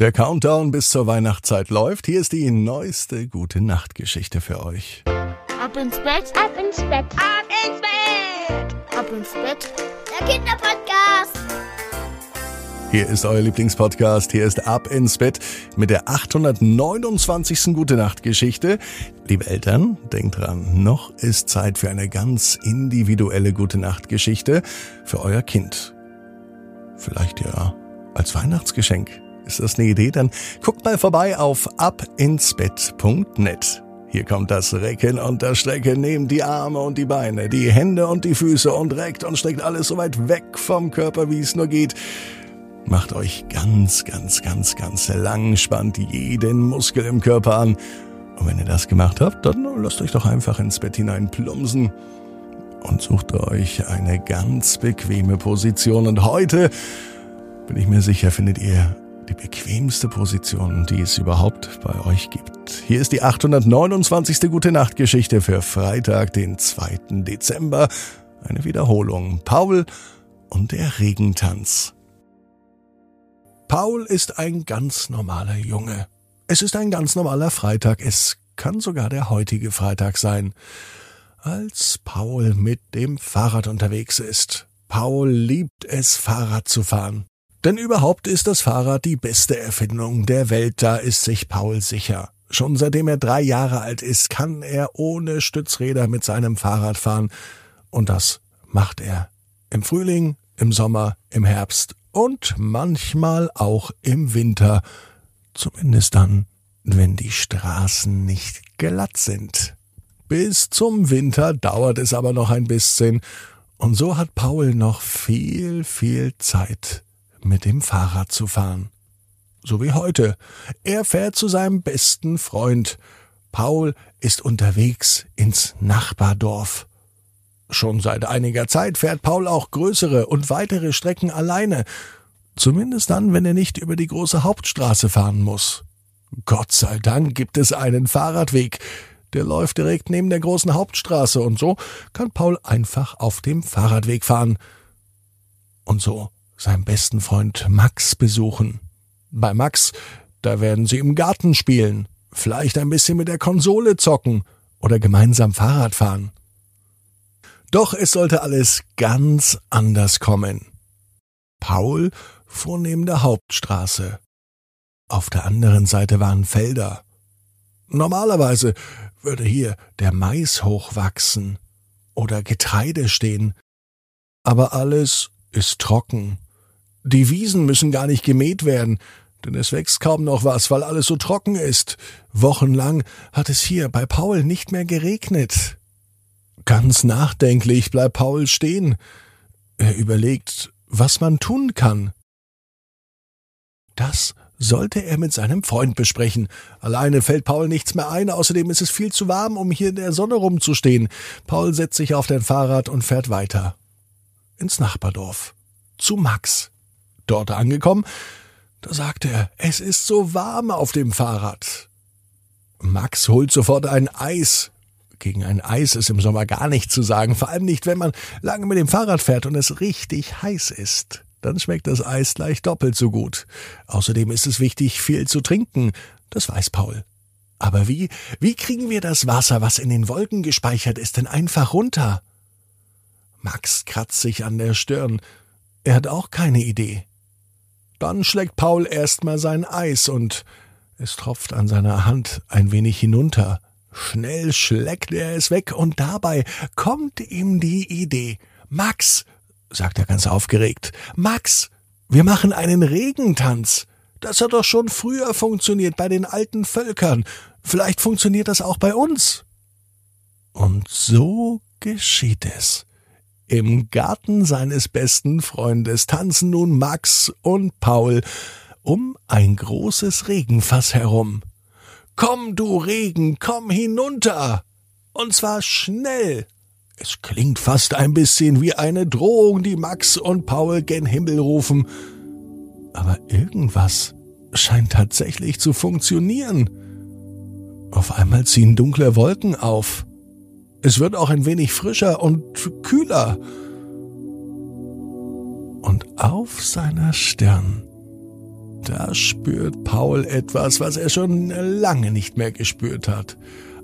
Der Countdown bis zur Weihnachtszeit läuft. Hier ist die neueste gute Nachtgeschichte für euch. Ab ins Bett, ab ins Bett, ab ins Bett, ab ins Bett. Der Kinderpodcast. Hier ist euer Lieblingspodcast. Hier ist Ab ins Bett mit der 829. Gute Nacht Geschichte. Liebe Eltern, denkt dran, noch ist Zeit für eine ganz individuelle Gute Nacht Geschichte für euer Kind. Vielleicht ja als Weihnachtsgeschenk. Ist das eine Idee? Dann guckt mal vorbei auf abinsbett.net. Hier kommt das Recken und das Strecken. Nehmt die Arme und die Beine, die Hände und die Füße und reckt und streckt alles so weit weg vom Körper, wie es nur geht. Macht euch ganz, ganz, ganz, ganz lang, spannt jeden Muskel im Körper an. Und wenn ihr das gemacht habt, dann lasst euch doch einfach ins Bett hinein plumpsen und sucht euch eine ganz bequeme Position. Und heute, bin ich mir sicher, findet ihr die bequemste Position, die es überhaupt bei euch gibt. Hier ist die 829. Gute Nacht Geschichte für Freitag, den 2. Dezember. Eine Wiederholung. Paul und der Regentanz. Paul ist ein ganz normaler Junge. Es ist ein ganz normaler Freitag. Es kann sogar der heutige Freitag sein. Als Paul mit dem Fahrrad unterwegs ist. Paul liebt es, Fahrrad zu fahren. Denn überhaupt ist das Fahrrad die beste Erfindung der Welt, da ist sich Paul sicher. Schon seitdem er drei Jahre alt ist, kann er ohne Stützräder mit seinem Fahrrad fahren. Und das macht er. Im Frühling, im Sommer, im Herbst und manchmal auch im Winter. Zumindest dann, wenn die Straßen nicht glatt sind. Bis zum Winter dauert es aber noch ein bisschen. Und so hat Paul noch viel, viel Zeit mit dem Fahrrad zu fahren. So wie heute. Er fährt zu seinem besten Freund. Paul ist unterwegs ins Nachbardorf. Schon seit einiger Zeit fährt Paul auch größere und weitere Strecken alleine, zumindest dann, wenn er nicht über die große Hauptstraße fahren muss. Gott sei Dank gibt es einen Fahrradweg, der läuft direkt neben der großen Hauptstraße, und so kann Paul einfach auf dem Fahrradweg fahren. Und so seinen besten Freund Max besuchen. Bei Max, da werden sie im Garten spielen, vielleicht ein bisschen mit der Konsole zocken oder gemeinsam Fahrrad fahren. Doch es sollte alles ganz anders kommen. Paul fuhr neben der Hauptstraße. Auf der anderen Seite waren Felder. Normalerweise würde hier der Mais hochwachsen oder Getreide stehen, aber alles ist trocken die Wiesen müssen gar nicht gemäht werden, denn es wächst kaum noch was, weil alles so trocken ist. Wochenlang hat es hier bei Paul nicht mehr geregnet. Ganz nachdenklich bleibt Paul stehen. Er überlegt, was man tun kann. Das sollte er mit seinem Freund besprechen. Alleine fällt Paul nichts mehr ein, außerdem ist es viel zu warm, um hier in der Sonne rumzustehen. Paul setzt sich auf dein Fahrrad und fährt weiter. Ins Nachbardorf. Zu Max. Dort angekommen, da sagte er, es ist so warm auf dem Fahrrad. Max holt sofort ein Eis. Gegen ein Eis ist im Sommer gar nicht zu sagen, vor allem nicht, wenn man lange mit dem Fahrrad fährt und es richtig heiß ist. Dann schmeckt das Eis gleich doppelt so gut. Außerdem ist es wichtig, viel zu trinken. Das weiß Paul. Aber wie, wie kriegen wir das Wasser, was in den Wolken gespeichert ist, denn einfach runter? Max kratzt sich an der Stirn. Er hat auch keine Idee. Dann schlägt Paul erstmal sein Eis und es tropft an seiner Hand ein wenig hinunter. Schnell schlägt er es weg und dabei kommt ihm die Idee. Max, sagt er ganz aufgeregt, Max, wir machen einen Regentanz. Das hat doch schon früher funktioniert bei den alten Völkern. Vielleicht funktioniert das auch bei uns. Und so geschieht es. Im Garten seines besten Freundes tanzen nun Max und Paul um ein großes Regenfass herum. Komm, du Regen, komm hinunter. Und zwar schnell. Es klingt fast ein bisschen wie eine Drohung, die Max und Paul gen Himmel rufen. Aber irgendwas scheint tatsächlich zu funktionieren. Auf einmal ziehen dunkle Wolken auf. Es wird auch ein wenig frischer und kühler. Und auf seiner Stirn, Da spürt Paul etwas, was er schon lange nicht mehr gespürt hat.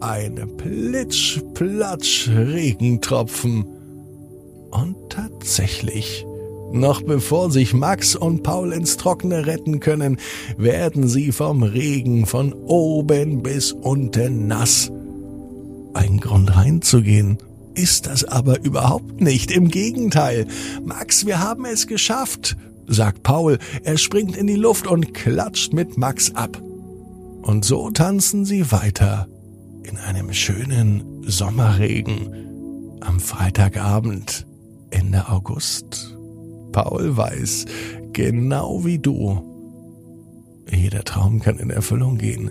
Ein Plitsch-Platsch-Regentropfen. Und tatsächlich, noch bevor sich Max und Paul ins Trockene retten können, werden sie vom Regen von oben bis unten nass. Ein Grund reinzugehen ist das aber überhaupt nicht. Im Gegenteil. Max, wir haben es geschafft, sagt Paul. Er springt in die Luft und klatscht mit Max ab. Und so tanzen sie weiter in einem schönen Sommerregen am Freitagabend Ende August. Paul weiß, genau wie du, jeder Traum kann in Erfüllung gehen.